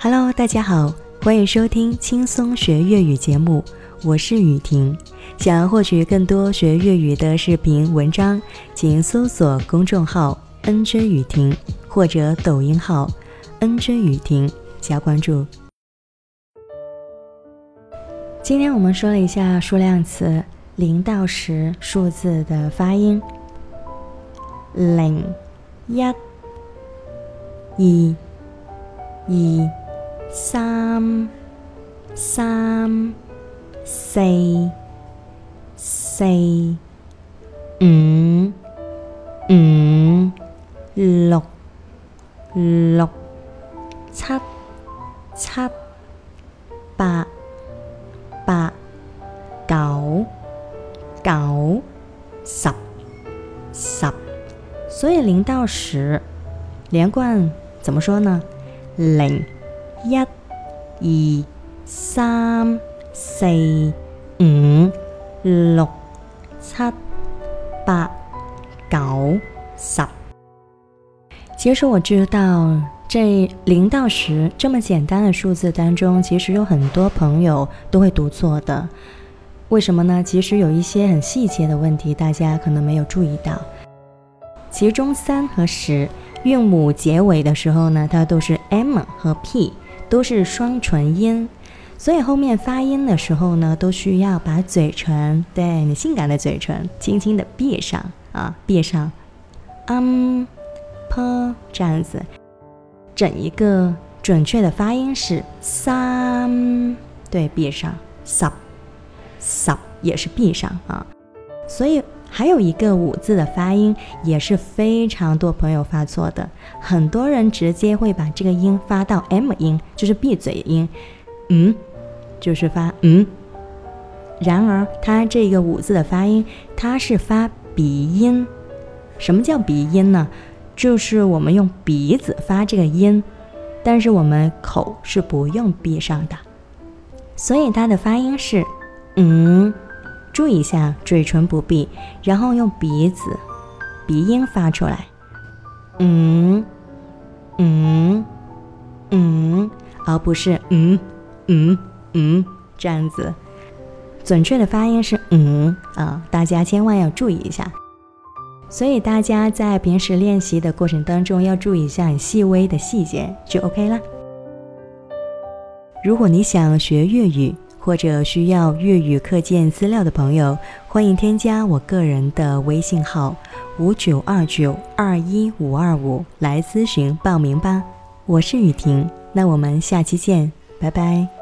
Hello，大家好，欢迎收听轻松学粤语节目，我是雨婷。想要获取更多学粤语的视频文章，请搜索公众号 “nj 雨婷”或者抖音号 “nj 雨婷”加关注。今天我们说了一下数量词零到十数字的发音，零、一、二、二、三、三、四、四、五、五、六、六、七、七、八。八、九、九、十、十，所以零到十连贯怎么说呢？零、一、二、三、四、五、六、七、八、九、十。其实我知道。这零到十这么简单的数字当中，其实有很多朋友都会读错的。为什么呢？其实有一些很细节的问题，大家可能没有注意到。其中三和十韵母结尾的时候呢，它都是 m 和 p，都是双唇音，所以后面发音的时候呢，都需要把嘴唇，对你性感的嘴唇，轻轻的闭上啊，闭上嗯 p 这样子。整一个准确的发音是三，对，闭上，sub，sub 也是闭上啊。所以还有一个五字的发音也是非常多朋友发错的，很多人直接会把这个音发到 m 音，就是闭嘴音，嗯，就是发嗯。然而它这个五字的发音，它是发鼻音。什么叫鼻音呢？就是我们用鼻子发这个音，但是我们口是不用闭上的，所以它的发音是嗯，注意一下嘴唇不闭，然后用鼻子鼻音发出来，嗯嗯嗯，而不是嗯嗯嗯这样子，准确的发音是嗯啊，大家千万要注意一下。所以大家在平时练习的过程当中，要注意一下很细微的细节，就 OK 了。如果你想学粤语或者需要粤语课件资料的朋友，欢迎添加我个人的微信号五九二九二一五二五来咨询报名吧。我是雨婷，那我们下期见，拜拜。